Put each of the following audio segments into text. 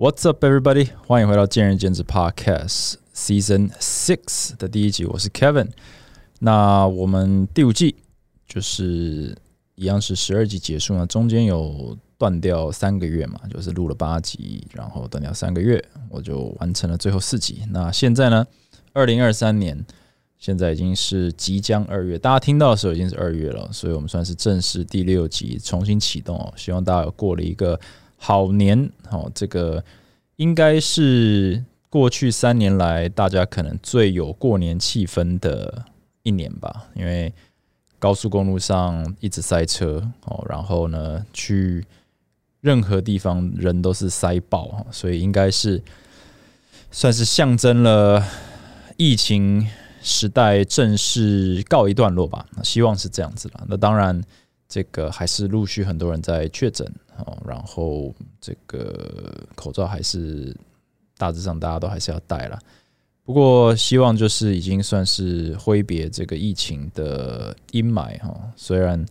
What's up, everybody？欢迎回到见仁见智 Podcast Season Six 的第一集，我是 Kevin。那我们第五季就是一样是十二集结束呢，中间有断掉三个月嘛，就是录了八集，然后断掉三个月，我就完成了最后四集。那现在呢，二零二三年现在已经是即将二月，大家听到的时候已经是二月了，所以我们算是正式第六集重新启动哦。希望大家有过了一个。好年，好，这个应该是过去三年来大家可能最有过年气氛的一年吧。因为高速公路上一直塞车，哦，然后呢，去任何地方人都是塞爆，所以应该是算是象征了疫情时代正式告一段落吧。希望是这样子了。那当然。这个还是陆续很多人在确诊哦，然后这个口罩还是大致上大家都还是要戴了。不过希望就是已经算是挥别这个疫情的阴霾哈，虽然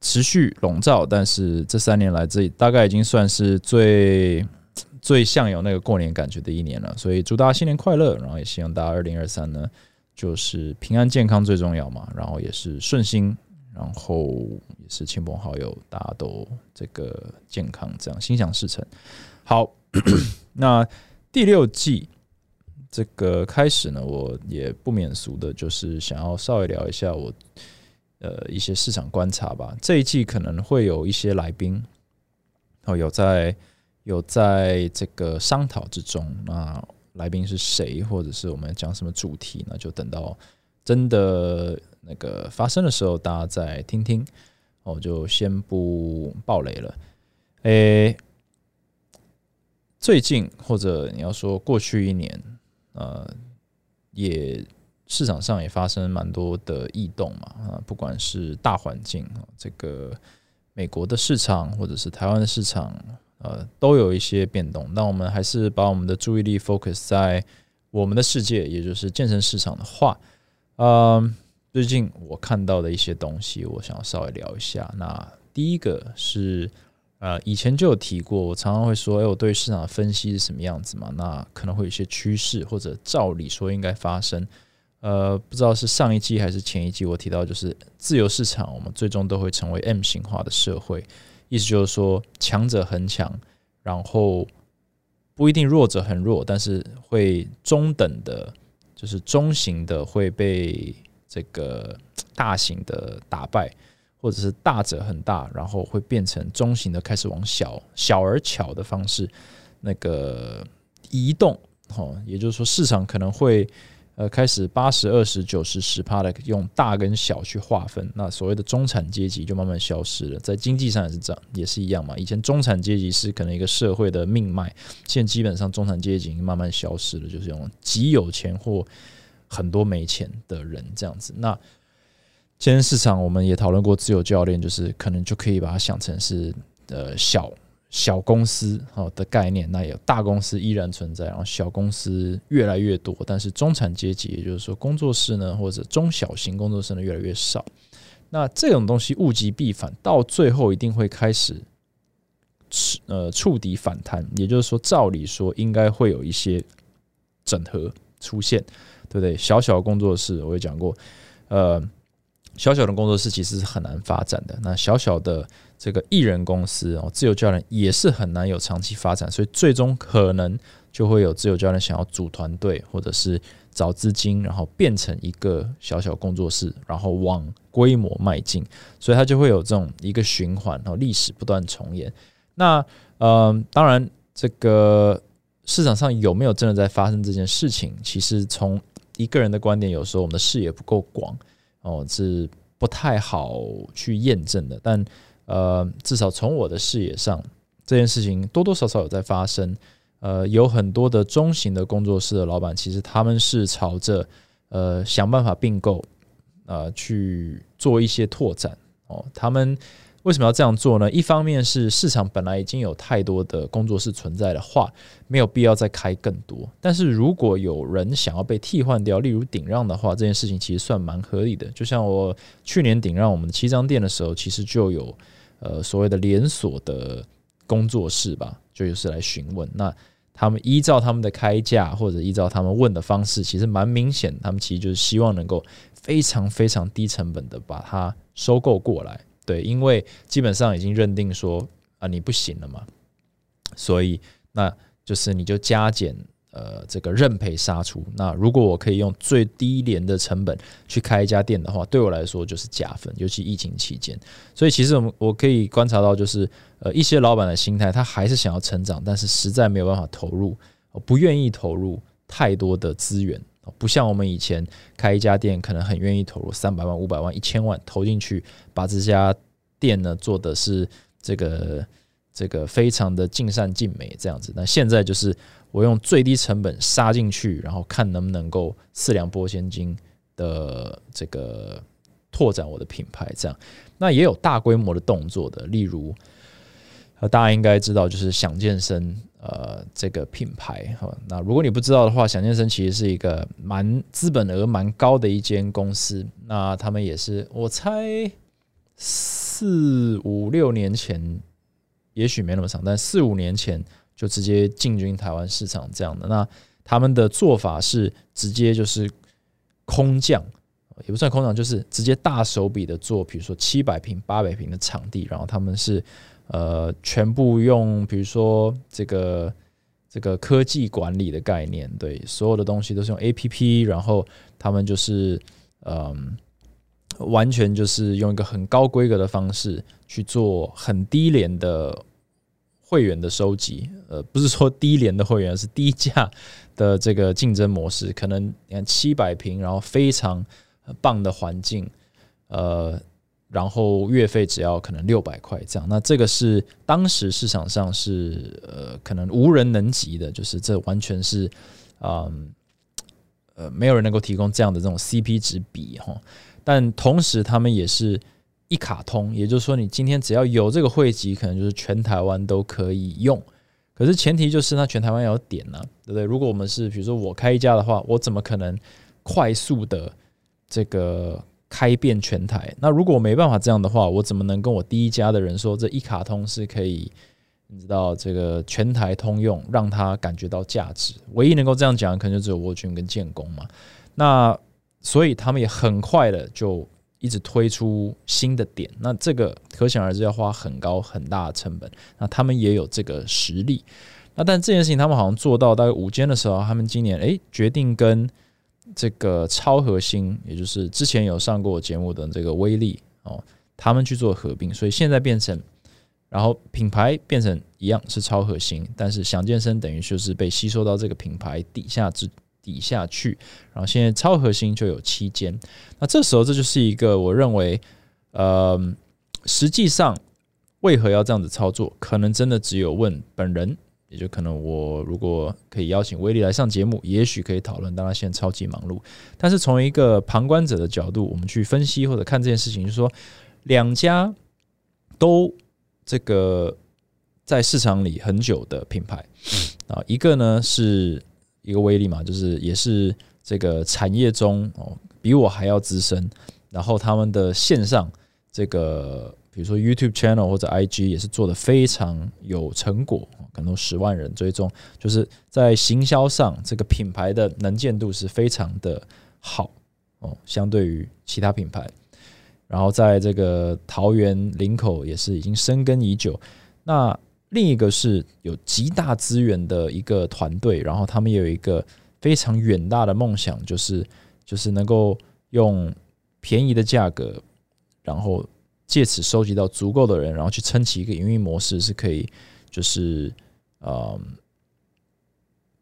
持续笼罩，但是这三年来这大概已经算是最最像有那个过年感觉的一年了。所以祝大家新年快乐，然后也希望大家二零二三呢就是平安健康最重要嘛，然后也是顺心。然后也是亲朋好友，大家都这个健康，这样心想事成。好，那第六季这个开始呢，我也不免俗的，就是想要稍微聊一下我呃一些市场观察吧。这一季可能会有一些来宾哦，有在有在这个商讨之中。那来宾是谁，或者是我们讲什么主题呢？就等到真的。那个发生的时候，大家再听听，我就先不爆雷了。诶，最近或者你要说过去一年，呃，也市场上也发生蛮多的异动嘛，啊，不管是大环境，这个美国的市场或者是台湾的市场，呃，都有一些变动。那我们还是把我们的注意力 focus 在我们的世界，也就是健身市场的话，嗯。最近我看到的一些东西，我想要稍微聊一下。那第一个是，呃，以前就有提过，我常常会说，哎，我对市场的分析是什么样子嘛？那可能会有一些趋势，或者照理说应该发生。呃，不知道是上一季还是前一季，我提到就是自由市场，我们最终都会成为 M 型化的社会，意思就是说强者很强，然后不一定弱者很弱，但是会中等的，就是中型的会被。这个大型的打败，或者是大者很大，然后会变成中型的，开始往小小而巧的方式那个移动，哦，也就是说市场可能会呃开始八十二十九十十趴的用大跟小去划分，那所谓的中产阶级就慢慢消失了。在经济上也是这样，也是一样嘛。以前中产阶级是可能一个社会的命脉，现在基本上中产阶级已经慢慢消失了，就是用极有钱或。很多没钱的人这样子，那今天市场我们也讨论过自由教练，就是可能就可以把它想成是呃小小公司哦的概念，那有大公司依然存在，然后小公司越来越多，但是中产阶级，也就是说工作室呢或者中小型工作室呢越来越少。那这种东西物极必反，到最后一定会开始呃触底反弹，也就是说，照理说应该会有一些整合出现。对不对？小小工作室，我也讲过，呃，小小的工作室其实是很难发展的。那小小的这个艺人公司哦，自由教练也是很难有长期发展，所以最终可能就会有自由教练想要组团队，或者是找资金，然后变成一个小小工作室，然后往规模迈进，所以它就会有这种一个循环，然后历史不断重演。那呃，当然这个市场上有没有真的在发生这件事情？其实从一个人的观点，有时候我们的视野不够广哦，是不太好去验证的。但呃，至少从我的视野上，这件事情多多少少有在发生。呃，有很多的中型的工作室的老板，其实他们是朝着呃想办法并购，呃去做一些拓展哦，他们。为什么要这样做呢？一方面是市场本来已经有太多的工作室存在的话，没有必要再开更多。但是如果有人想要被替换掉，例如顶让的话，这件事情其实算蛮合理的。就像我去年顶让我们的七张店的时候，其实就有呃所谓的连锁的工作室吧，就是来询问。那他们依照他们的开价或者依照他们问的方式，其实蛮明显，他们其实就是希望能够非常非常低成本的把它收购过来。对，因为基本上已经认定说啊你不行了嘛，所以那就是你就加减。呃，这个认赔杀出。那如果我可以用最低廉的成本去开一家店的话，对我来说就是加分。尤其疫情期间，所以其实我们我可以观察到，就是呃一些老板的心态，他还是想要成长，但是实在没有办法投入，不愿意投入太多的资源。不像我们以前开一家店，可能很愿意投入三百万、五百万、一千万投进去，把这家店呢做的是这个这个非常的尽善尽美这样子。那现在就是。我用最低成本杀进去，然后看能不能够四两拨千斤的这个拓展我的品牌。这样，那也有大规模的动作的，例如，呃，大家应该知道，就是想健身，呃，这个品牌哈。那如果你不知道的话，想健身其实是一个蛮资本额蛮高的一间公司。那他们也是，我猜四五六年前，也许没那么长，但四五年前。就直接进军台湾市场这样的，那他们的做法是直接就是空降，也不算空降，就是直接大手笔的做，比如说七百平、八百平的场地，然后他们是呃全部用，比如说这个这个科技管理的概念，对，所有的东西都是用 A P P，然后他们就是嗯，完全就是用一个很高规格的方式去做很低廉的。会员的收集，呃，不是说低廉的会员，是低价的这个竞争模式。可能你看七百平，然后非常棒的环境，呃，然后月费只要可能六百块这样。那这个是当时市场上是呃可能无人能及的，就是这完全是嗯呃没有人能够提供这样的这种 CP 值比哈。但同时他们也是。一卡通，也就是说，你今天只要有这个汇集，可能就是全台湾都可以用。可是前提就是，那全台湾要有点呢，对不对？如果我们是比如说我开一家的话，我怎么可能快速的这个开遍全台？那如果我没办法这样的话，我怎么能跟我第一家的人说，这一卡通是可以，你知道这个全台通用，让他感觉到价值？唯一能够这样讲，可能就只有沃君跟建工嘛。那所以他们也很快的就。一直推出新的点，那这个可想而知要花很高很大的成本。那他们也有这个实力。那但这件事情他们好像做到大概五间的时候，他们今年诶决定跟这个超核心，也就是之前有上过节目的这个威力哦，他们去做合并，所以现在变成，然后品牌变成一样是超核心，但是想健身等于就是被吸收到这个品牌底下之。底下去，然后现在超核心就有七间，那这时候这就是一个我认为，呃，实际上为何要这样子操作，可能真的只有问本人，也就可能我如果可以邀请威力来上节目，也许可以讨论。当然现在超级忙碌，但是从一个旁观者的角度，我们去分析或者看这件事情，就是说两家都这个在市场里很久的品牌啊，一个呢是。一个威力嘛，就是也是这个产业中哦，比我还要资深。然后他们的线上这个，比如说 YouTube channel 或者 IG 也是做的非常有成果，可能十万人追踪，就是在行销上这个品牌的能见度是非常的好哦，相对于其他品牌。然后在这个桃园林口也是已经深耕已久。那另一个是有极大资源的一个团队，然后他们也有一个非常远大的梦想，就是就是能够用便宜的价格，然后借此收集到足够的人，然后去撑起一个营运模式，是可以就是呃，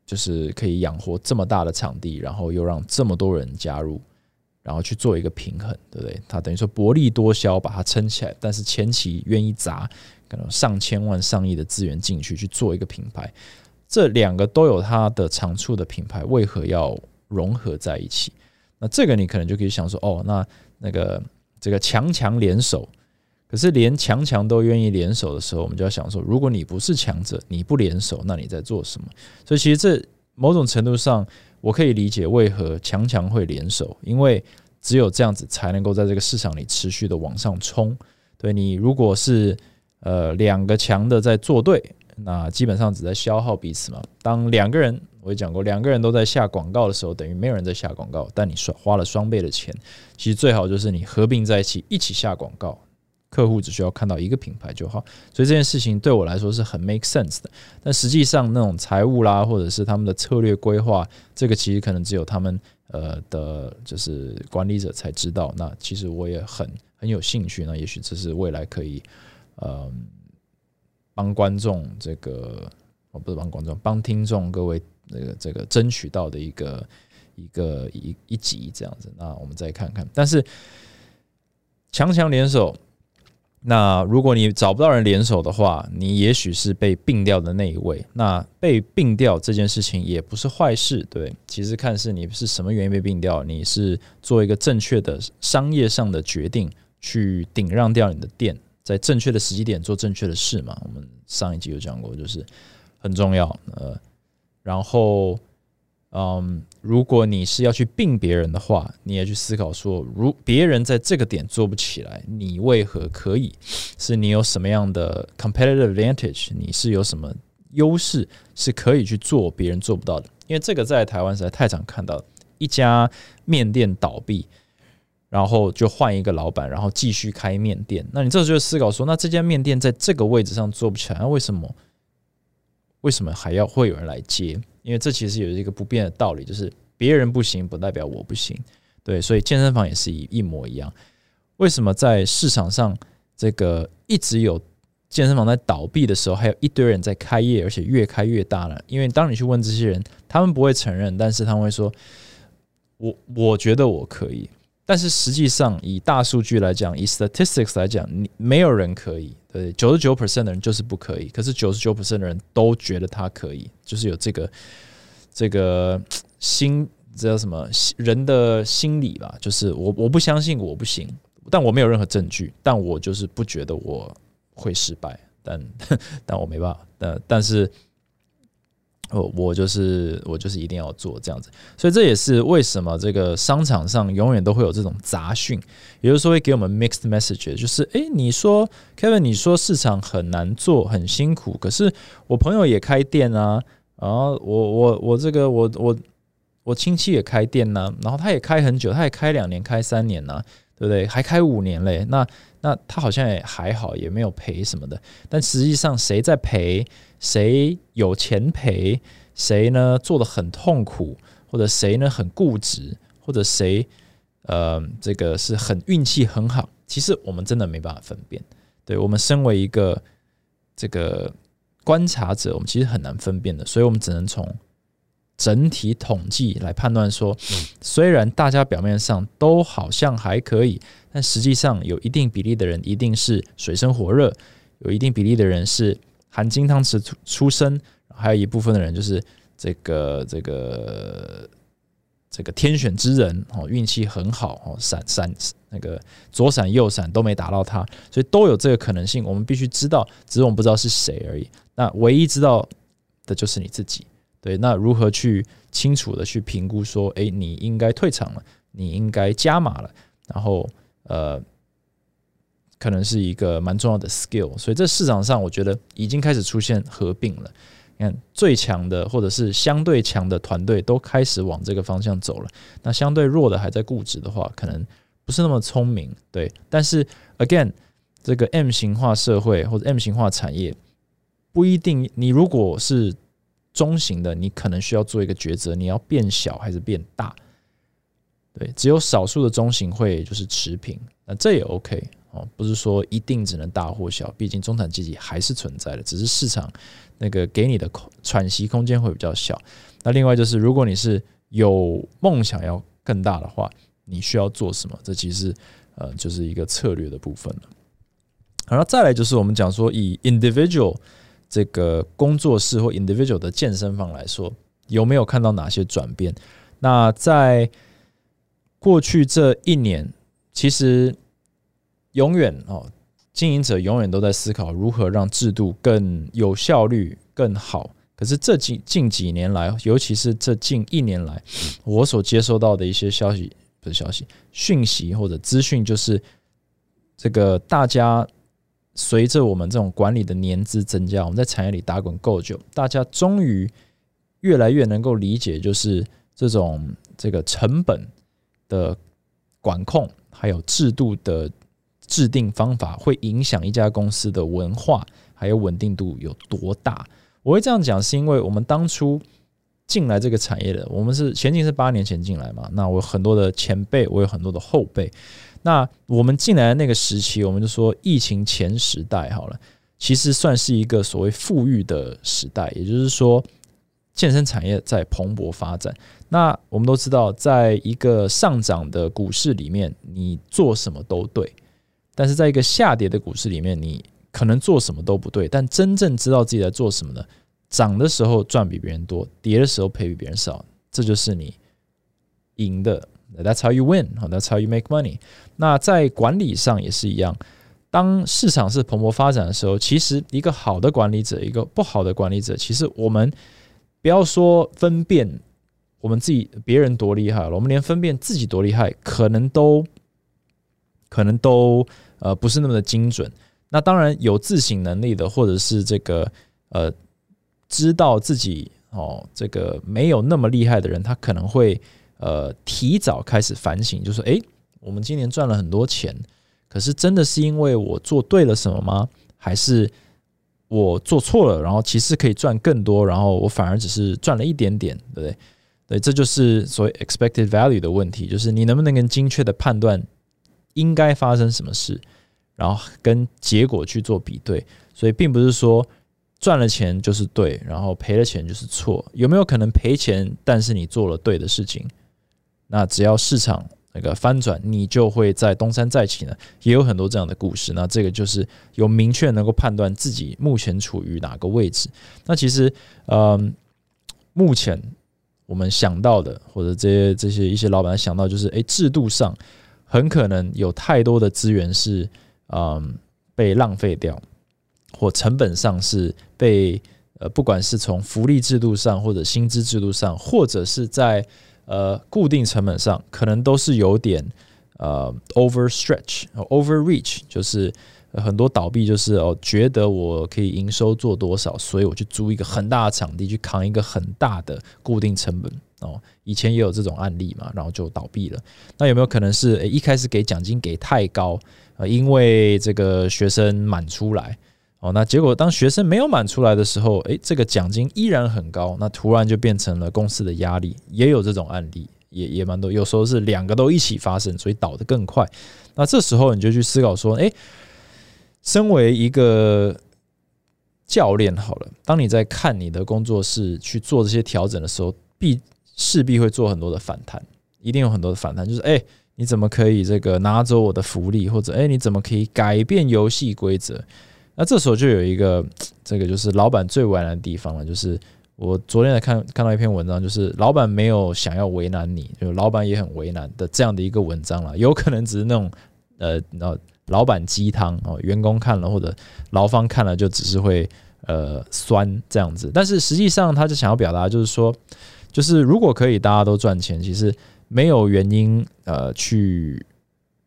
就是可以养活这么大的场地，然后又让这么多人加入，然后去做一个平衡，对不对？他等于说薄利多销把它撑起来，但是前期愿意砸。可能上千万、上亿的资源进去去做一个品牌，这两个都有它的长处的品牌，为何要融合在一起？那这个你可能就可以想说，哦，那那个这个强强联手，可是连强强都愿意联手的时候，我们就要想说，如果你不是强者，你不联手，那你在做什么？所以其实这某种程度上，我可以理解为何强强会联手，因为只有这样子才能够在这个市场里持续的往上冲。对你如果是呃两个强的在作对，那基本上只在消耗彼此嘛。当两个人，我也讲过，两个人都在下广告的时候，等于没有人在下广告，但你双花了双倍的钱。其实最好就是你合并在一起，一起下广告。客户只需要看到一个品牌就好，所以这件事情对我来说是很 make sense 的。但实际上，那种财务啦，或者是他们的策略规划，这个其实可能只有他们呃的，就是管理者才知道。那其实我也很很有兴趣，那也许这是未来可以呃帮观众这个，哦不是帮观众，帮听众各位那个这个争取到的一个一个一一集这样子。那我们再看看，但是强强联手。那如果你找不到人联手的话，你也许是被并掉的那一位。那被并掉这件事情也不是坏事，对。其实看是你是什么原因被并掉，你是做一个正确的商业上的决定，去顶让掉你的店，在正确的时机点做正确的事嘛。我们上一集有讲过，就是很重要。呃，然后。嗯，如果你是要去并别人的话，你也去思考说，如别人在这个点做不起来，你为何可以？是你有什么样的 competitive advantage？你是有什么优势是可以去做别人做不到的？因为这个在台湾实在太常看到，一家面店倒闭，然后就换一个老板，然后继续开面店。那你这时候就思考说，那这家面店在这个位置上做不起来，那为什么？为什么还要会有人来接？因为这其实有一个不变的道理，就是别人不行不代表我不行，对，所以健身房也是一一模一样。为什么在市场上这个一直有健身房在倒闭的时候，还有一堆人在开业，而且越开越大了？因为当你去问这些人，他们不会承认，但是他们会说：“我我觉得我可以。”但是实际上，以大数据来讲，以 statistics 来讲，你没有人可以。对，九十九 percent 的人就是不可以。可是九十九 percent 的人都觉得他可以，就是有这个这个心，这叫什么人的心理吧？就是我我不相信我不行，但我没有任何证据，但我就是不觉得我会失败，但 但我没办法。但但是。我我就是我就是一定要做这样子，所以这也是为什么这个商场上永远都会有这种杂讯，也就是说会给我们 mixed message，就是诶，你说 Kevin，你说市场很难做，很辛苦，可是我朋友也开店啊，然后我我我这个我我我亲戚也开店呢，然后他也开很久，他也开两年，开三年呢，对不对？还开五年嘞，那那他好像也还好，也没有赔什么的，但实际上谁在赔？谁有钱赔？谁呢做的很痛苦？或者谁呢很固执？或者谁呃这个是很运气很好？其实我们真的没办法分辨。对我们身为一个这个观察者，我们其实很难分辨的。所以我们只能从整体统计来判断说，虽然大家表面上都好像还可以，但实际上有一定比例的人一定是水深火热，有一定比例的人是。含金汤匙出出生，还有一部分的人就是这个这个这个天选之人哦，运气很好哦，闪闪那个左闪右闪都没打到他，所以都有这个可能性。我们必须知道，只是我们不知道是谁而已。那唯一知道的就是你自己。对，那如何去清楚的去评估说，哎，你应该退场了，你应该加码了，然后呃。可能是一个蛮重要的 skill，所以这市场上我觉得已经开始出现合并了。你看，最强的或者是相对强的团队都开始往这个方向走了。那相对弱的还在固执的话，可能不是那么聪明。对，但是 again，这个 M 型化社会或者 M 型化产业不一定。你如果是中型的，你可能需要做一个抉择：你要变小还是变大？对，只有少数的中型会就是持平，那这也 OK。不是说一定只能大或小，毕竟中产阶级还是存在的，只是市场那个给你的空喘息空间会比较小。那另外就是，如果你是有梦想要更大的话，你需要做什么？这其实呃就是一个策略的部分了。然后再来就是我们讲说，以 individual 这个工作室或 individual 的健身房来说，有没有看到哪些转变？那在过去这一年，其实。永远哦，经营者永远都在思考如何让制度更有效率、更好。可是这近近几年来，尤其是这近一年来，我所接收到的一些消息，不是消息，讯息或者资讯，就是这个大家随着我们这种管理的年资增加，我们在产业里打滚够久，大家终于越来越能够理解，就是这种这个成本的管控，还有制度的制定方法，会影响一家公司的文化还有稳定度有多大。我会这样讲，是因为我们当初进来这个产业的，我们是前进是八年前进来嘛，那我有很多的前辈，我有很多的后辈。那我们进来的那个时期，我们就说疫情前时代好了，其实算是一个所谓富裕的时代，也就是说健身产业在蓬勃发展。那我们都知道，在一个上涨的股市里面，你做什么都对；但是在一个下跌的股市里面，你可能做什么都不对。但真正知道自己在做什么呢？涨的时候赚比别人多，跌的时候赔比别人少，这就是你赢的。That's how you win. That's how you make money. 那在管理上也是一样。当市场是蓬勃发展的时候，其实一个好的管理者，一个不好的管理者，其实我们不要说分辨我们自己别人多厉害了，我们连分辨自己多厉害，可能都可能都呃不是那么的精准。那当然有自省能力的，或者是这个呃知道自己哦这个没有那么厉害的人，他可能会。呃，提早开始反省，就说：诶，我们今年赚了很多钱，可是真的是因为我做对了什么吗？还是我做错了？然后其实可以赚更多，然后我反而只是赚了一点点，对不对？对，这就是所谓 expected value 的问题，就是你能不能更精确的判断应该发生什么事，然后跟结果去做比对。所以并不是说赚了钱就是对，然后赔了钱就是错。有没有可能赔钱，但是你做了对的事情？那只要市场那个翻转，你就会在东山再起呢。也有很多这样的故事。那这个就是有明确能够判断自己目前处于哪个位置。那其实，嗯，目前我们想到的，或者这些这些一些老板想到，就是诶，制度上很可能有太多的资源是嗯被浪费掉，或成本上是被呃，不管是从福利制度上，或者薪资制度上，或者是在呃，固定成本上可能都是有点呃 overstretch、overreach，就是很多倒闭就是哦，觉得我可以营收做多少，所以我去租一个很大的场地去扛一个很大的固定成本。哦。以前也有这种案例嘛，然后就倒闭了。那有没有可能是诶一开始给奖金给太高呃，因为这个学生满出来？哦，那结果当学生没有满出来的时候，诶，这个奖金依然很高，那突然就变成了公司的压力，也有这种案例，也也蛮多。有时候是两个都一起发生，所以倒得更快。那这时候你就去思考说，诶，身为一个教练，好了，当你在看你的工作室去做这些调整的时候，必势必会做很多的反弹，一定有很多的反弹，就是诶，你怎么可以这个拿走我的福利，或者诶，你怎么可以改变游戏规则？那这时候就有一个，这个就是老板最为难的地方了。就是我昨天才看看到一篇文章，就是老板没有想要为难你，就老板也很为难的这样的一个文章了。有可能只是那种呃，呃，老板鸡汤哦，员工看了或者劳方看了就只是会呃酸这样子。但是实际上，他就想要表达就是说，就是如果可以大家都赚钱，其实没有原因呃去。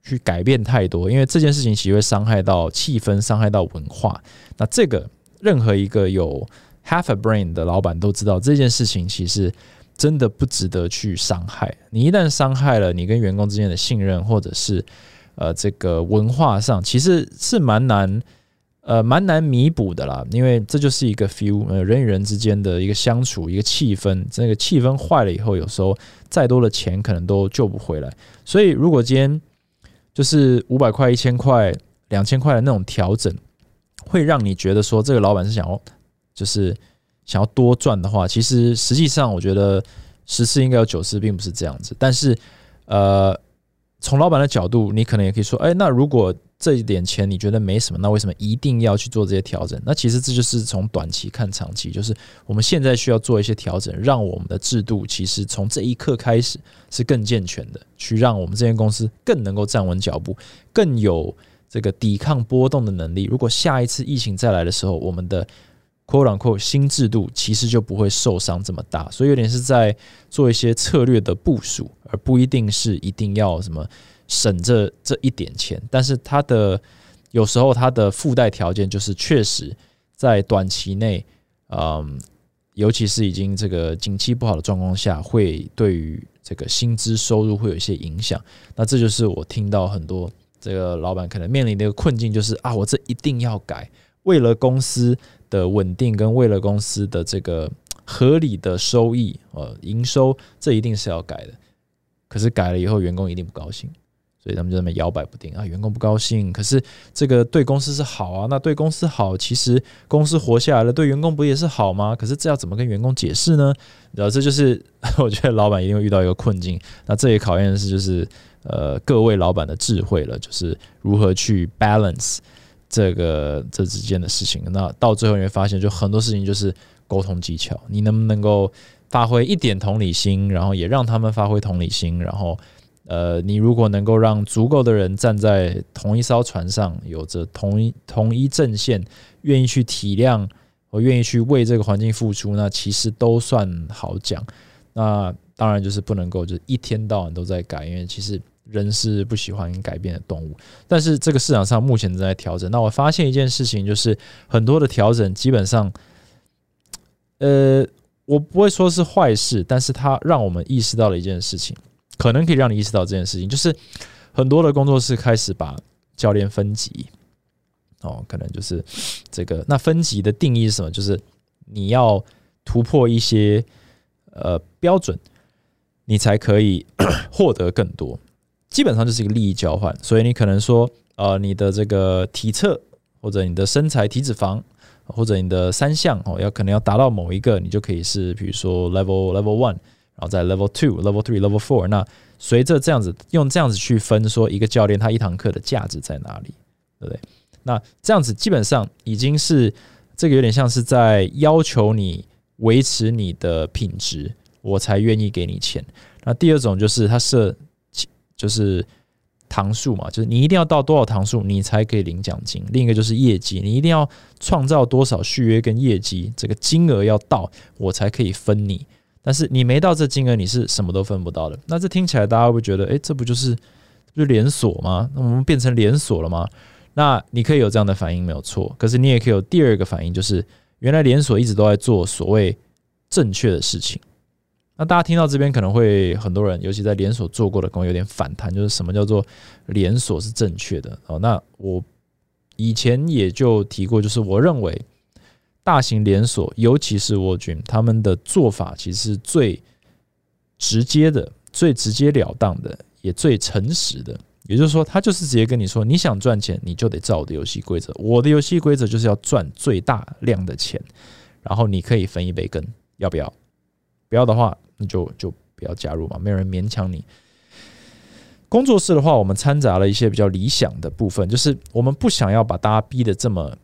去改变太多，因为这件事情其实会伤害到气氛，伤害到文化。那这个任何一个有 half a brain 的老板都知道，这件事情其实真的不值得去伤害。你一旦伤害了你跟员工之间的信任，或者是呃这个文化上，其实是蛮难呃蛮难弥补的啦。因为这就是一个 feel，呃人与人之间的一个相处，一个气氛。这个气氛坏了以后，有时候再多的钱可能都救不回来。所以如果今天就是五百块、一千块、两千块的那种调整，会让你觉得说这个老板是想要，就是想要多赚的话，其实实际上我觉得十次应该有九次并不是这样子。但是，呃，从老板的角度，你可能也可以说，哎，那如果。这一点钱你觉得没什么，那为什么一定要去做这些调整？那其实这就是从短期看长期，就是我们现在需要做一些调整，让我们的制度其实从这一刻开始是更健全的，去让我们这间公司更能够站稳脚步，更有这个抵抗波动的能力。如果下一次疫情再来的时候，我们的 CoCo 新制度其实就不会受伤这么大。所以有点是在做一些策略的部署，而不一定是一定要什么。省这这一点钱，但是它的有时候它的附带条件就是确实在短期内，嗯，尤其是已经这个景气不好的状况下，会对于这个薪资收入会有一些影响。那这就是我听到很多这个老板可能面临的一个困境，就是啊，我这一定要改，为了公司的稳定跟为了公司的这个合理的收益呃营收，这一定是要改的。可是改了以后，员工一定不高兴。所以他们就那么摇摆不定啊，员工不高兴，可是这个对公司是好啊，那对公司好，其实公司活下来了，对员工不也是好吗？可是这要怎么跟员工解释呢？然后这就是 我觉得老板一定会遇到一个困境。那这也考验的是就是呃各位老板的智慧了，就是如何去 balance 这个这之间的事情。那到最后你会发现，就很多事情就是沟通技巧，你能不能够发挥一点同理心，然后也让他们发挥同理心，然后。呃，你如果能够让足够的人站在同一艘船上，有着同一同一阵线，愿意去体谅，我愿意去为这个环境付出，那其实都算好讲。那当然就是不能够，就一天到晚都在改，因为其实人是不喜欢改变的动物。但是这个市场上目前正在调整。那我发现一件事情，就是很多的调整基本上，呃，我不会说是坏事，但是它让我们意识到了一件事情。可能可以让你意识到这件事情，就是很多的工作室开始把教练分级，哦，可能就是这个。那分级的定义是什么？就是你要突破一些呃标准，你才可以 获得更多。基本上就是一个利益交换。所以你可能说，呃，你的这个体测或者你的身材体脂肪或者你的三项哦，要可能要达到某一个，你就可以是比如说 level level one。然后在 level two、level three、level four，那随着这样子用这样子去分，说一个教练他一堂课的价值在哪里，对不对？那这样子基本上已经是这个有点像是在要求你维持你的品质，我才愿意给你钱。那第二种就是他设就是堂数嘛，就是你一定要到多少堂数，你才可以领奖金。另一个就是业绩，你一定要创造多少续约跟业绩，这个金额要到，我才可以分你。但是你没到这金额，你是什么都分不到的。那这听起来大家会觉得，哎，这不就是不就连锁吗？那我们变成连锁了吗？那你可以有这样的反应，没有错。可是你也可以有第二个反应，就是原来连锁一直都在做所谓正确的事情。那大家听到这边可能会很多人，尤其在连锁做过的，可能有点反弹，就是什么叫做连锁是正确的？哦，那我以前也就提过，就是我认为。大型连锁，尤其是沃君，他们的做法其实是最直接的、最直截了当的，也最诚实的。也就是说，他就是直接跟你说：你想赚钱，你就得照我的游戏规则。我的游戏规则就是要赚最大量的钱，然后你可以分一杯羹，要不要？不要的话，那就就不要加入嘛，没有人勉强你。工作室的话，我们掺杂了一些比较理想的部分，就是我们不想要把大家逼得这么。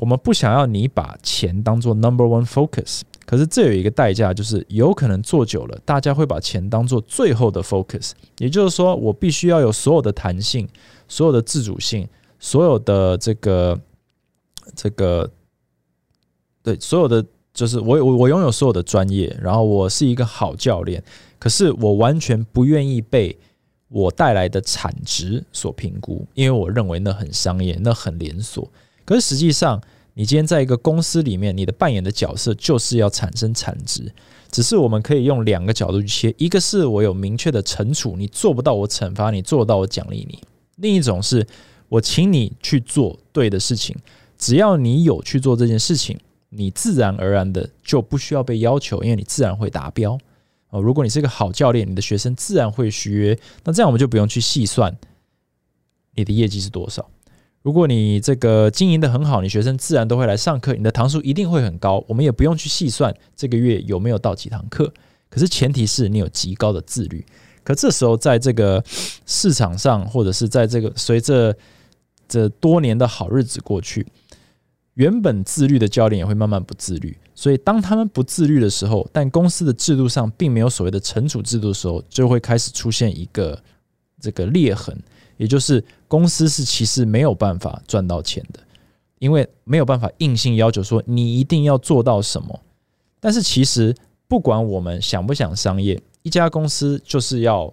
我们不想要你把钱当做 number one focus，可是这有一个代价，就是有可能做久了，大家会把钱当做最后的 focus。也就是说，我必须要有所有的弹性、所有的自主性、所有的这个这个对所有的，就是我我我拥有所有的专业，然后我是一个好教练，可是我完全不愿意被我带来的产值所评估，因为我认为那很商业，那很连锁。可是实际上，你今天在一个公司里面，你的扮演的角色就是要产生产值。只是我们可以用两个角度去切：一个是我有明确的惩处，你做不到我惩罚你，做到我奖励你；另一种是我请你去做对的事情，只要你有去做这件事情，你自然而然的就不需要被要求，因为你自然会达标。哦，如果你是一个好教练，你的学生自然会续约，那这样我们就不用去细算你的业绩是多少。如果你这个经营的很好，你学生自然都会来上课，你的堂数一定会很高。我们也不用去细算这个月有没有到几堂课，可是前提是你有极高的自律。可这时候在这个市场上，或者是在这个随着这多年的好日子过去，原本自律的教练也会慢慢不自律。所以当他们不自律的时候，但公司的制度上并没有所谓的惩处制度的时候，就会开始出现一个这个裂痕。也就是公司是其实没有办法赚到钱的，因为没有办法硬性要求说你一定要做到什么。但是其实不管我们想不想商业，一家公司就是要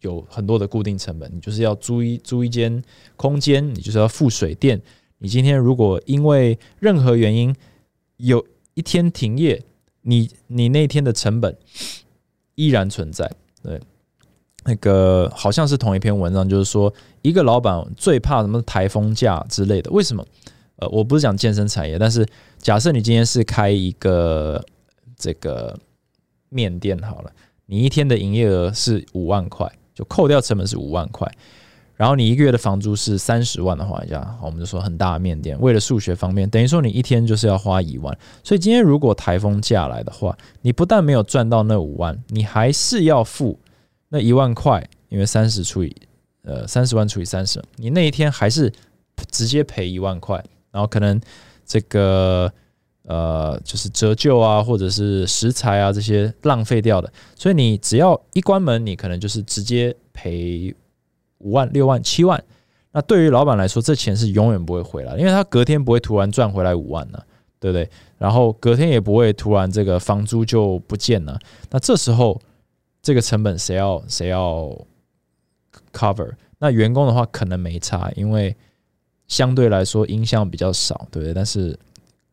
有很多的固定成本，你就是要租一租一间空间，你就是要付水电。你今天如果因为任何原因有一天停业，你你那天的成本依然存在。那个好像是同一篇文章，就是说一个老板最怕什么台风假之类的。为什么？呃，我不是讲健身产业，但是假设你今天是开一个这个面店好了，你一天的营业额是五万块，就扣掉成本是五万块。然后你一个月的房租是三十万的话，呀，我们就说很大的面店，为了数学方面，等于说你一天就是要花一万。所以今天如果台风假来的话，你不但没有赚到那五万，你还是要付那一万块，因为三十除以呃三十万除以三十，你那一天还是直接赔一万块。然后可能这个呃就是折旧啊，或者是食材啊这些浪费掉的，所以你只要一关门，你可能就是直接赔。五万、六万、七万，那对于老板来说，这钱是永远不会回来，因为他隔天不会突然赚回来五万呢，对不对？然后隔天也不会突然这个房租就不见了。那这时候这个成本谁要谁要 cover？那员工的话可能没差，因为相对来说影响比较少，对不对？但是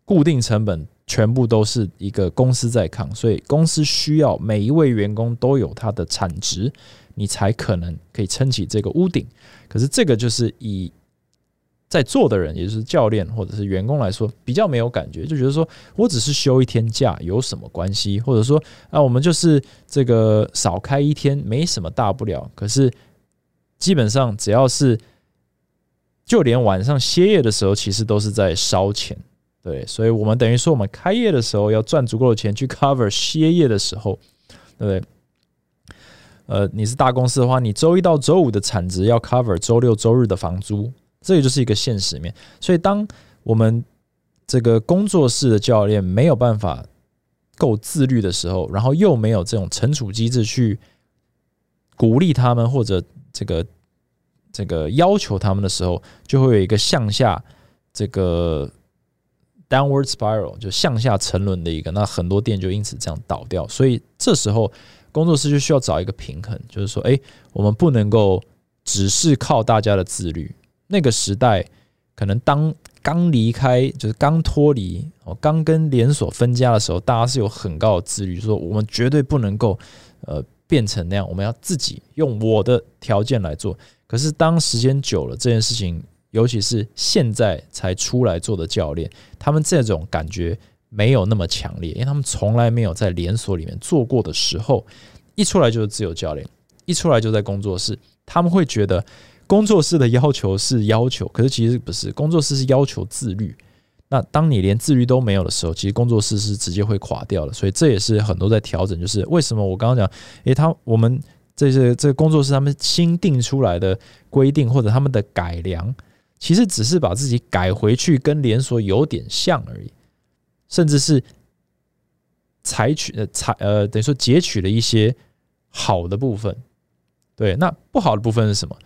固定成本全部都是一个公司在扛，所以公司需要每一位员工都有他的产值。你才可能可以撑起这个屋顶，可是这个就是以在做的人，也就是教练或者是员工来说，比较没有感觉，就觉得说我只是休一天假有什么关系，或者说啊，我们就是这个少开一天没什么大不了。可是基本上只要是就连晚上歇业的时候，其实都是在烧钱，对，所以我们等于说我们开业的时候要赚足够的钱去 cover 歇业的时候，对不对？呃，你是大公司的话，你周一到周五的产值要 cover 周六周日的房租，这个就是一个现实面。所以，当我们这个工作室的教练没有办法够自律的时候，然后又没有这种惩处机制去鼓励他们或者这个这个要求他们的时候，就会有一个向下这个 downward spiral 就向下沉沦的一个，那很多店就因此这样倒掉。所以这时候。工作室就需要找一个平衡，就是说，哎，我们不能够只是靠大家的自律。那个时代，可能当刚离开，就是刚脱离，哦，刚跟连锁分家的时候，大家是有很高的自律，说我们绝对不能够，呃，变成那样，我们要自己用我的条件来做。可是当时间久了，这件事情，尤其是现在才出来做的教练，他们这种感觉。没有那么强烈，因为他们从来没有在连锁里面做过的时候，一出来就是自由教练，一出来就在工作室，他们会觉得工作室的要求是要求，可是其实不是，工作室是要求自律。那当你连自律都没有的时候，其实工作室是直接会垮掉的。所以这也是很多在调整，就是为什么我刚刚讲，诶，他我们这些这个工作室他们新定出来的规定或者他们的改良，其实只是把自己改回去跟连锁有点像而已。甚至是采取呃采呃等于说截取了一些好的部分，对，那不好的部分是什么？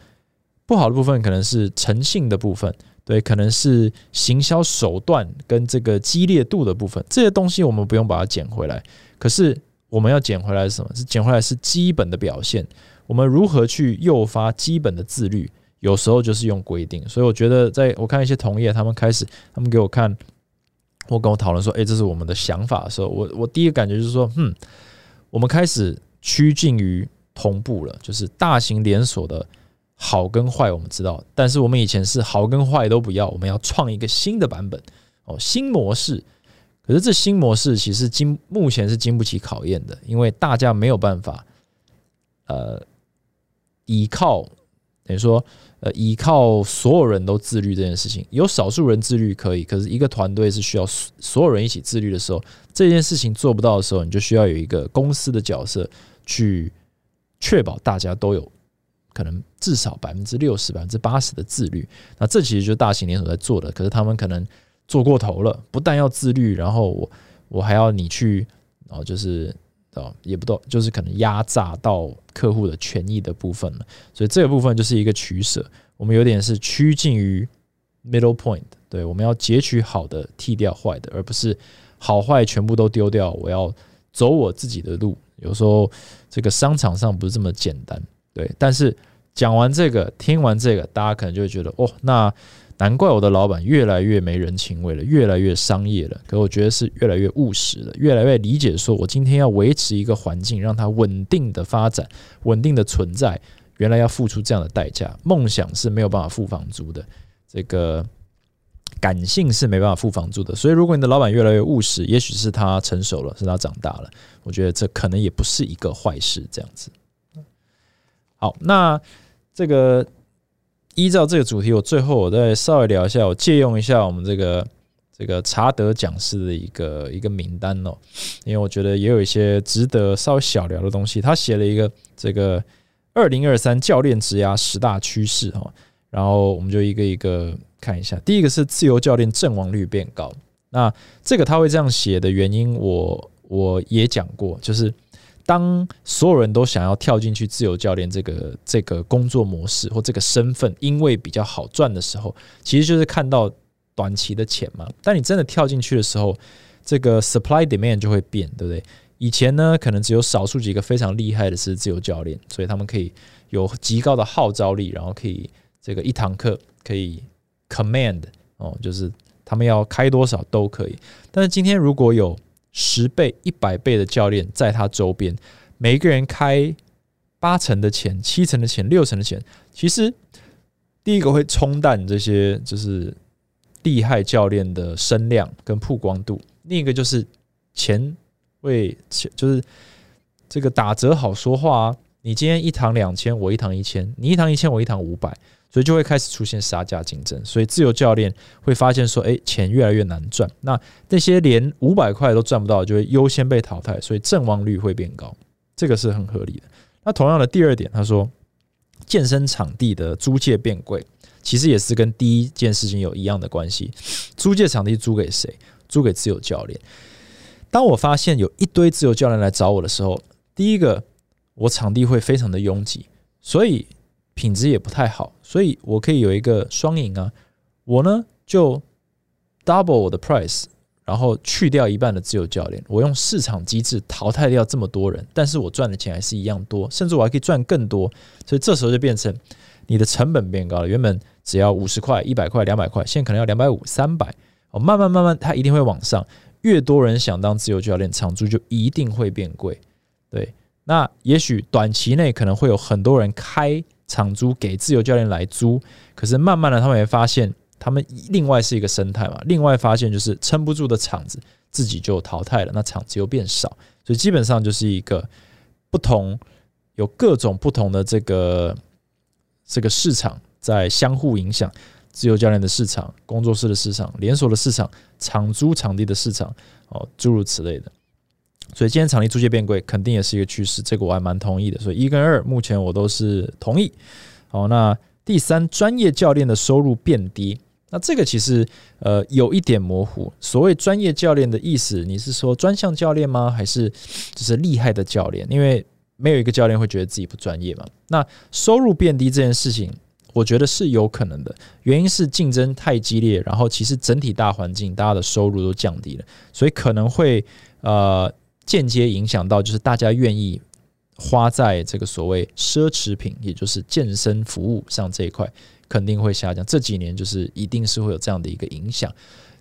不好的部分可能是诚信的部分，对，可能是行销手段跟这个激烈度的部分，这些东西我们不用把它捡回来。可是我们要捡回来是什么？是捡回来是基本的表现。我们如何去诱发基本的自律？有时候就是用规定。所以我觉得，在我看一些同业，他们开始，他们给我看。或跟我讨论说：“哎，这是我们的想法。”的时候，我我第一个感觉就是说：“嗯，我们开始趋近于同步了。就是大型连锁的好跟坏，我们知道，但是我们以前是好跟坏都不要，我们要创一个新的版本哦，新模式。可是这新模式其实经目前是经不起考验的，因为大家没有办法，呃，依靠等于说。”呃，依靠所有人都自律这件事情，有少数人自律可以，可是一个团队是需要所有人一起自律的时候，这件事情做不到的时候，你就需要有一个公司的角色去确保大家都有可能至少百分之六十、百分之八十的自律。那这其实就是大型连锁在做的，可是他们可能做过头了，不但要自律，然后我我还要你去，然后就是。哦，也不多，就是可能压榨到客户的权益的部分了，所以这个部分就是一个取舍。我们有点是趋近于 middle point，对，我们要截取好的，剔掉坏的，而不是好坏全部都丢掉。我要走我自己的路。有时候这个商场上不是这么简单。对，但是讲完这个，听完这个，大家可能就会觉得，哦，那难怪我的老板越来越没人情味了，越来越商业了。可我觉得是越来越务实了，越来越理解，说我今天要维持一个环境，让它稳定的发展，稳定的存在，原来要付出这样的代价。梦想是没有办法付房租的，这个感性是没办法付房租的。所以，如果你的老板越来越务实，也许是他成熟了，是他长大了，我觉得这可能也不是一个坏事。这样子。好，那这个依照这个主题，我最后我再稍微聊一下，我借用一下我们这个这个查德讲师的一个一个名单哦，因为我觉得也有一些值得稍微小聊的东西。他写了一个这个二零二三教练职涯十大趋势哈，然后我们就一个一个看一下。第一个是自由教练阵亡率变高，那这个他会这样写的原因，我我也讲过，就是。当所有人都想要跳进去自由教练这个这个工作模式或这个身份，因为比较好赚的时候，其实就是看到短期的钱嘛。但你真的跳进去的时候，这个 supply demand 就会变，对不对？以前呢，可能只有少数几个非常厉害的是自由教练，所以他们可以有极高的号召力，然后可以这个一堂课可以 command 哦，就是他们要开多少都可以。但是今天如果有十倍、一百倍的教练在他周边，每一个人开八成的钱、七成的钱、六成的钱，其实第一个会冲淡这些就是厉害教练的声量跟曝光度，另一个就是钱会就是这个打折好说话啊。你今天一堂两千，我一堂一千；你一堂一千，我一堂五百。所以就会开始出现杀价竞争，所以自由教练会发现说，哎，钱越来越难赚。那那些连五百块都赚不到，就会优先被淘汰，所以阵亡率会变高，这个是很合理的。那同样的第二点，他说，健身场地的租借变贵，其实也是跟第一件事情有一样的关系。租借场地租给谁？租给自由教练。当我发现有一堆自由教练来找我的时候，第一个，我场地会非常的拥挤，所以。品质也不太好，所以我可以有一个双赢啊！我呢就 double 我的 price，然后去掉一半的自由教练，我用市场机制淘汰掉这么多人，但是我赚的钱还是一样多，甚至我还可以赚更多。所以这时候就变成你的成本变高了，原本只要五十块、一百块、两百块，现在可能要两百五、三百哦，慢慢慢慢它一定会往上。越多人想当自由教练，场租就一定会变贵。对，那也许短期内可能会有很多人开。场租给自由教练来租，可是慢慢的他们也发现，他们另外是一个生态嘛，另外发现就是撑不住的场子自己就淘汰了，那场子又变少，所以基本上就是一个不同，有各种不同的这个这个市场在相互影响，自由教练的市场、工作室的市场、连锁的市场、场租场地的市场，哦，诸如此类的。所以今天场地租借变贵，肯定也是一个趋势，这个我还蛮同意的。所以一跟二，目前我都是同意。好，那第三，专业教练的收入变低，那这个其实呃有一点模糊。所谓专业教练的意思，你是说专项教练吗？还是就是厉害的教练？因为没有一个教练会觉得自己不专业嘛。那收入变低这件事情，我觉得是有可能的。原因是竞争太激烈，然后其实整体大环境大家的收入都降低了，所以可能会呃。间接影响到就是大家愿意花在这个所谓奢侈品，也就是健身服务上这一块，肯定会下降。这几年就是一定是会有这样的一个影响。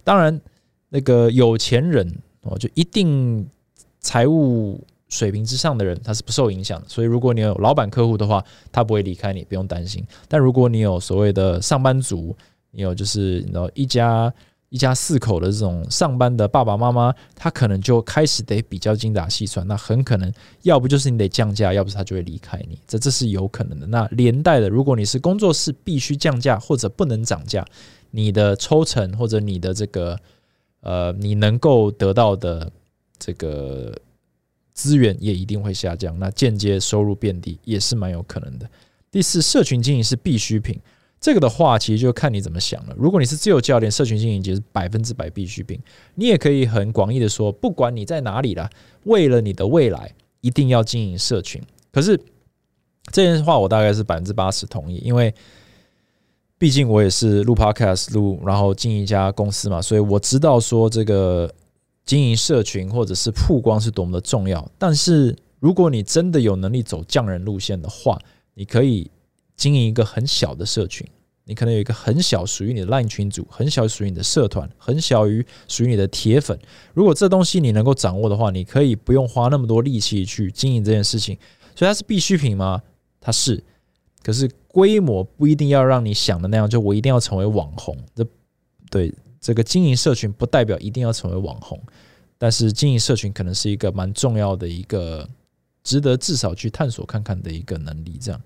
当然，那个有钱人哦，就一定财务水平之上的人，他是不受影响的。所以，如果你有老板客户的话，他不会离开你，不用担心。但如果你有所谓的上班族，你有就是你知道一家。一家四口的这种上班的爸爸妈妈，他可能就开始得比较精打细算，那很可能要不就是你得降价，要不是他就会离开你，这这是有可能的。那连带的，如果你是工作室必须降价或者不能涨价，你的抽成或者你的这个呃你能够得到的这个资源也一定会下降，那间接收入变低也是蛮有可能的。第四，社群经营是必需品。这个的话，其实就看你怎么想了。如果你是自由教练，社群经营就是百分之百必需品。你也可以很广义的说，不管你在哪里啦，为了你的未来，一定要经营社群。可是这件话，我大概是百分之八十同意，因为毕竟我也是录 Podcast 录，然后经营一家公司嘛，所以我知道说这个经营社群或者是曝光是多么的重要。但是如果你真的有能力走匠人路线的话，你可以经营一个很小的社群，你可能有一个很小属于你的 Line 群组，很小属于你的社团，很小于属于你的铁粉。如果这东西你能够掌握的话，你可以不用花那么多力气去经营这件事情。所以它是必需品吗？它是。可是规模不一定要让你想的那样，就我一定要成为网红。这对这个经营社群不代表一定要成为网红，但是经营社群可能是一个蛮重要的一个值得至少去探索看看的一个能力。这样，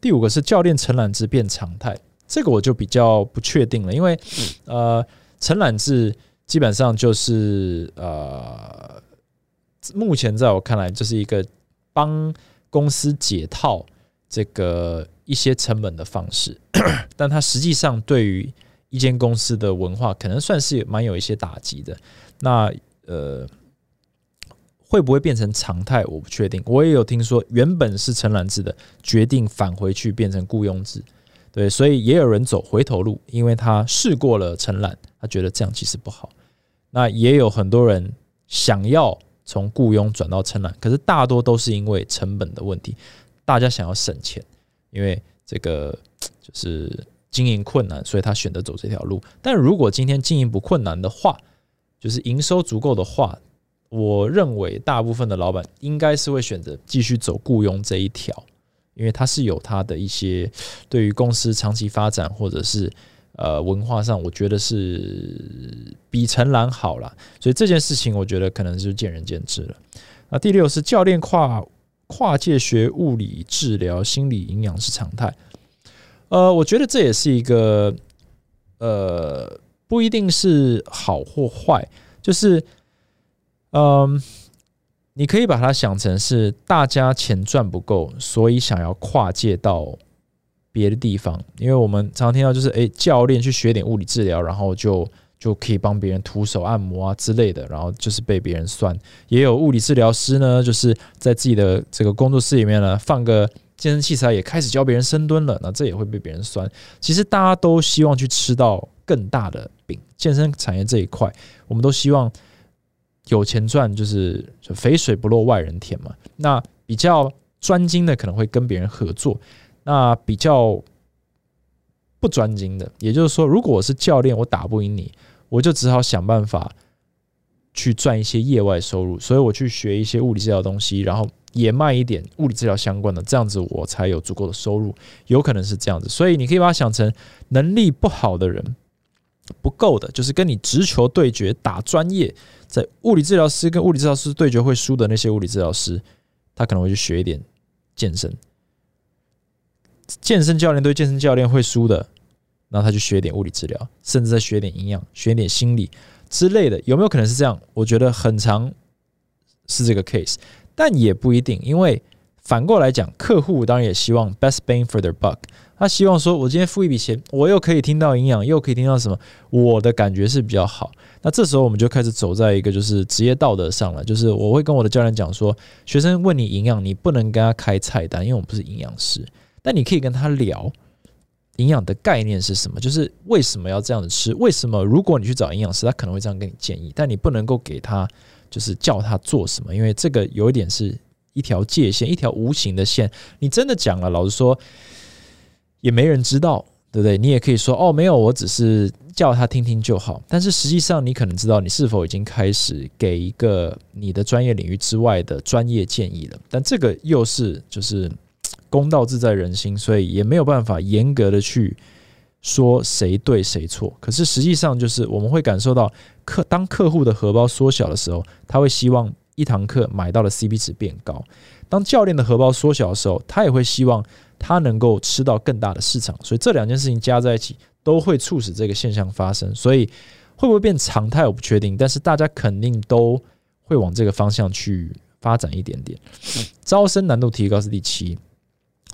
第五个是教练承揽制变常态，这个我就比较不确定了，因为呃，承揽制基本上就是呃，目前在我看来就是一个帮公司解套。这个一些成本的方式，但它实际上对于一间公司的文化，可能算是蛮有一些打击的。那呃，会不会变成常态？我不确定。我也有听说，原本是承揽制的，决定返回去变成雇佣制。对，所以也有人走回头路，因为他试过了承揽，他觉得这样其实不好。那也有很多人想要从雇佣转到承揽，可是大多都是因为成本的问题。大家想要省钱，因为这个就是经营困难，所以他选择走这条路。但如果今天经营不困难的话，就是营收足够的话，我认为大部分的老板应该是会选择继续走雇佣这一条，因为它是有它的一些对于公司长期发展或者是呃文化上，我觉得是比承揽好了。所以这件事情，我觉得可能就见仁见智了。那第六是教练跨。跨界学物理治疗、心理营养是常态。呃，我觉得这也是一个呃，不一定是好或坏，就是嗯，你可以把它想成是大家钱赚不够，所以想要跨界到别的地方。因为我们常听到就是，诶，教练去学点物理治疗，然后就。就可以帮别人徒手按摩啊之类的，然后就是被别人酸。也有物理治疗师呢，就是在自己的这个工作室里面呢，放个健身器材，也开始教别人深蹲了。那这也会被别人酸。其实大家都希望去吃到更大的饼，健身产业这一块，我们都希望有钱赚，就是肥水不落外人田嘛。那比较专精的可能会跟别人合作，那比较不专精的，也就是说，如果我是教练，我打不赢你。我就只好想办法去赚一些业外收入，所以我去学一些物理治疗东西，然后也卖一点物理治疗相关的，这样子我才有足够的收入。有可能是这样子，所以你可以把它想成能力不好的人，不够的，就是跟你直球对决打专业，在物理治疗师跟物理治疗师对决会输的那些物理治疗师，他可能会去学一点健身，健身教练对健身教练会输的。那他就学点物理治疗，甚至再学点营养、学点心理之类的，有没有可能是这样？我觉得很长是这个 case，但也不一定，因为反过来讲，客户当然也希望 best bang for the buck，他希望说我今天付一笔钱，我又可以听到营养，又可以听到什么，我的感觉是比较好。那这时候我们就开始走在一个就是职业道德上了，就是我会跟我的教练讲说，学生问你营养，你不能跟他开菜单，因为我们不是营养师，但你可以跟他聊。营养的概念是什么？就是为什么要这样子吃？为什么如果你去找营养师，他可能会这样跟你建议，但你不能够给他就是叫他做什么，因为这个有一点是一条界限，一条无形的线。你真的讲了，老实说也没人知道，对不对？你也可以说哦，没有，我只是叫他听听就好。但是实际上，你可能知道你是否已经开始给一个你的专业领域之外的专业建议了。但这个又是就是。公道自在人心，所以也没有办法严格的去说谁对谁错。可是实际上，就是我们会感受到客当客户的荷包缩小的时候，他会希望一堂课买到的 CP 值变高；当教练的荷包缩小的时候，他也会希望他能够吃到更大的市场。所以这两件事情加在一起，都会促使这个现象发生。所以会不会变常态，我不确定。但是大家肯定都会往这个方向去发展一点点。招生难度提高是第七。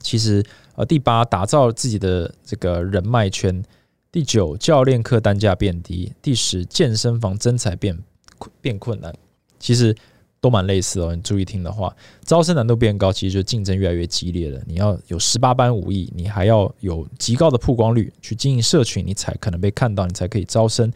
其实，呃，第八，打造自己的这个人脉圈；第九，教练课单价变低；第十，健身房增财变变困难。其实都蛮类似哦。你注意听的话，招生难度变高，其实就竞争越来越激烈了。你要有十八般武艺，你还要有极高的曝光率去经营社群，你才可能被看到，你才可以招生。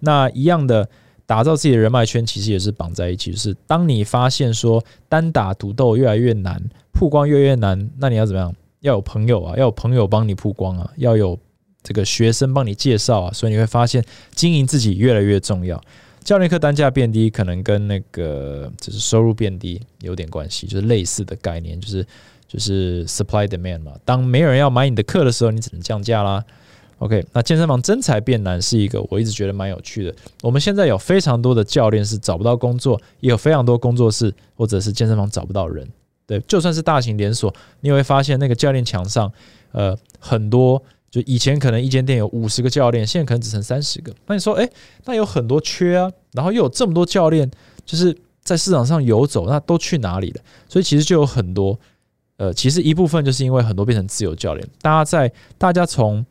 那一样的，打造自己的人脉圈，其实也是绑在一起。就是当你发现说单打独斗越来越难。曝光越来越难，那你要怎么样？要有朋友啊，要有朋友帮你曝光啊，要有这个学生帮你介绍啊，所以你会发现经营自己越来越重要。教练课单价变低，可能跟那个就是收入变低有点关系，就是类似的概念，就是就是 supply demand 嘛。当没有人要买你的课的时候，你只能降价啦。OK，那健身房真才变难是一个我一直觉得蛮有趣的。我们现在有非常多的教练是找不到工作，也有非常多工作室或者是健身房找不到人。对，就算是大型连锁，你也会发现那个教练墙上，呃，很多就以前可能一间店有五十个教练，现在可能只剩三十个。那你说，诶，那有很多缺啊，然后又有这么多教练，就是在市场上游走，那都去哪里了？所以其实就有很多，呃，其实一部分就是因为很多变成自由教练，大家在大家从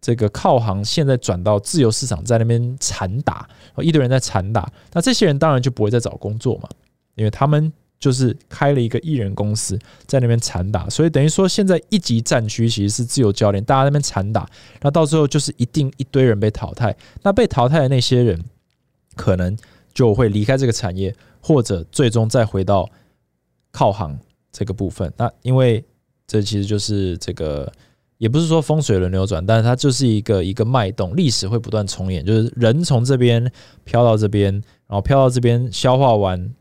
这个靠行现在转到自由市场，在那边缠打，一堆人在缠打，那这些人当然就不会再找工作嘛，因为他们就是开了一个艺人公司在那边缠打，所以等于说现在一级战区其实是自由教练，大家那边缠打，那到最后就是一定一堆人被淘汰，那被淘汰的那些人可能就会离开这个产业，或者最终再回到靠行这个部分，那因为这其实就是这个。也不是说风水轮流转，但是它就是一个一个脉动，历史会不断重演，就是人从这边飘到这边，然后飘到这边消化完，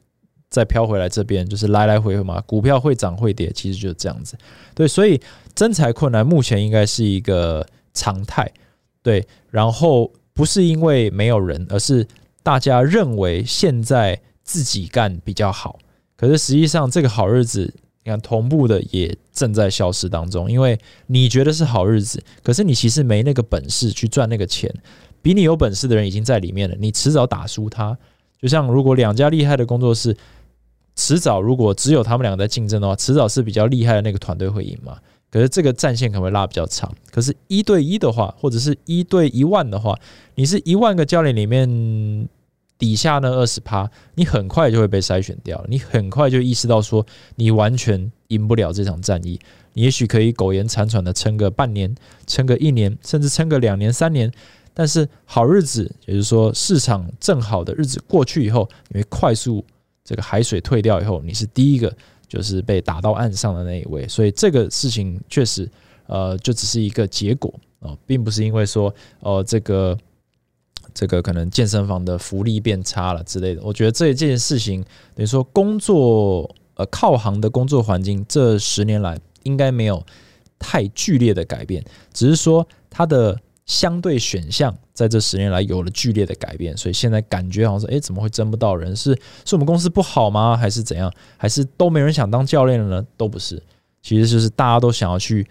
再飘回来这边，就是来来回回嘛。股票会涨会跌，其实就是这样子。对，所以增财困难目前应该是一个常态。对，然后不是因为没有人，而是大家认为现在自己干比较好，可是实际上这个好日子。你看，同步的也正在消失当中，因为你觉得是好日子，可是你其实没那个本事去赚那个钱。比你有本事的人已经在里面了，你迟早打输他。就像如果两家厉害的工作室，迟早如果只有他们两个在竞争的话，迟早是比较厉害的那个团队会赢嘛。可是这个战线可能会拉比较长。可是一对一的话，或者是一对一万的话，你是一万个教练里面。底下那二十趴，你很快就会被筛选掉，你很快就意识到说你完全赢不了这场战役，你也许可以苟延残喘的撑个半年，撑个一年，甚至撑个两年三年，但是好日子，也就是说市场正好的日子过去以后，你会快速这个海水退掉以后，你是第一个就是被打到岸上的那一位，所以这个事情确实，呃，就只是一个结果哦，并不是因为说哦这个。这个可能健身房的福利变差了之类的，我觉得这这件事情等于说工作呃靠行的工作环境这十年来应该没有太剧烈的改变，只是说它的相对选项在这十年来有了剧烈的改变，所以现在感觉好像是哎怎么会争不到人？是是我们公司不好吗？还是怎样？还是都没人想当教练了呢？都不是，其实就是大家都想要去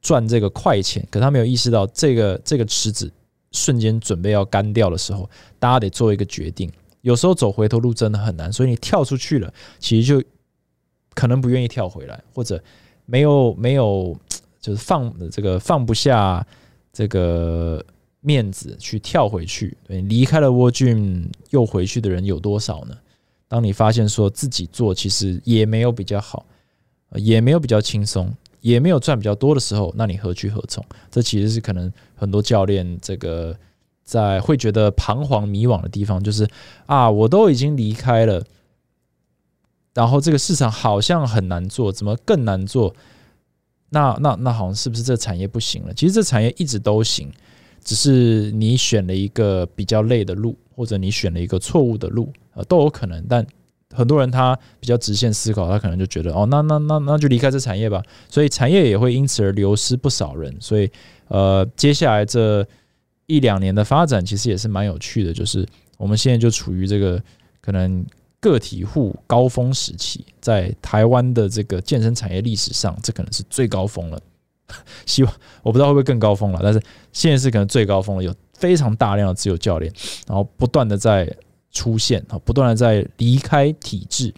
赚这个快钱，可他没有意识到这个这个池子。瞬间准备要干掉的时候，大家得做一个决定。有时候走回头路真的很难，所以你跳出去了，其实就可能不愿意跳回来，或者没有没有就是放这个放不下这个面子去跳回去。对，离开了蜗郡又回去的人有多少呢？当你发现说自己做其实也没有比较好，也没有比较轻松。也没有赚比较多的时候，那你何去何从？这其实是可能很多教练这个在会觉得彷徨迷惘的地方，就是啊，我都已经离开了，然后这个市场好像很难做，怎么更难做？那那那好像是不是这产业不行了？其实这产业一直都行，只是你选了一个比较累的路，或者你选了一个错误的路，呃，都有可能，但。很多人他比较直线思考，他可能就觉得哦，那那那那就离开这产业吧。所以产业也会因此而流失不少人。所以呃，接下来这一两年的发展其实也是蛮有趣的，就是我们现在就处于这个可能个体户高峰时期，在台湾的这个健身产业历史上，这可能是最高峰了。希望我不知道会不会更高峰了，但是现在是可能最高峰了，有非常大量的自由教练，然后不断的在。出现啊，不断的在离开体制，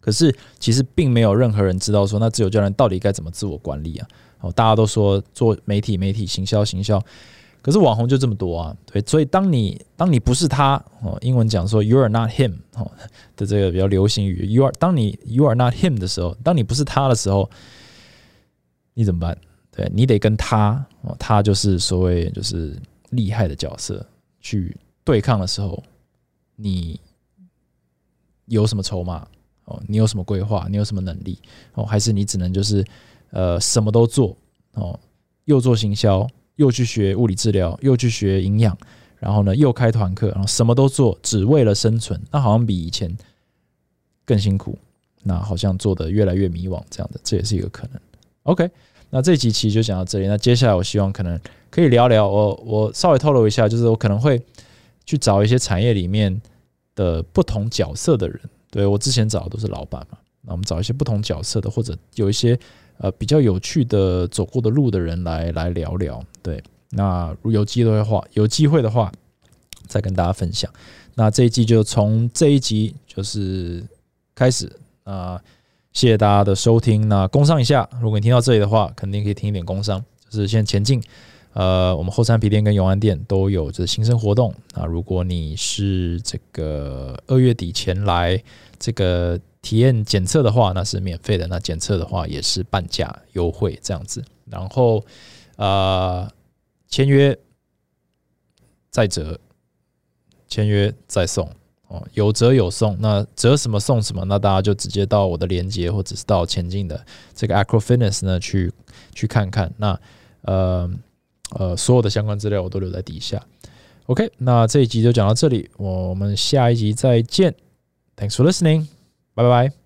可是其实并没有任何人知道说，那自由教练到底该怎么自我管理啊？哦，大家都说做媒体、媒体行销、行销，可是网红就这么多啊，对，所以当你当你不是他哦，英文讲说 you are not him 哦的这个比较流行语，you are 当你 you are not him 的时候，当你不是他的时候，你怎么办？对你得跟他哦，他就是所谓就是厉害的角色去对抗的时候。你有什么筹码哦？你有什么规划？你有什么能力哦？还是你只能就是呃什么都做哦，又做行销，又去学物理治疗，又去学营养，然后呢又开团课，然后什么都做，只为了生存，那好像比以前更辛苦，那好像做的越来越迷惘，这样的这也是一个可能。OK，那这集其实就讲到这里，那接下来我希望可能可以聊聊，我我稍微透露一下，就是我可能会去找一些产业里面的不同角色的人，对我之前找的都是老板嘛，那我们找一些不同角色的，或者有一些呃比较有趣的走过的路的人来来聊聊，对，那如有机会的话，有机会的话再跟大家分享。那这一季就从这一集就是开始啊。谢谢大家的收听。那工商一下，如果你听到这里的话，肯定可以听一点工商。就是现在前进，呃，我们后山皮店跟永安店都有这新生活动。那如果你是这个二月底前来这个体验检测的话，那是免费的。那检测的话也是半价优惠这样子。然后呃，签约再折，签约再送哦。有折有送，那折什么送什么，那大家就直接到我的链接，或者是到前进的这个 Acro Fitness 呢去去看看。那呃呃，所有的相关资料我都留在底下。OK，那这一集就讲到这里，我们下一集再见。Thanks for listening. Bye bye.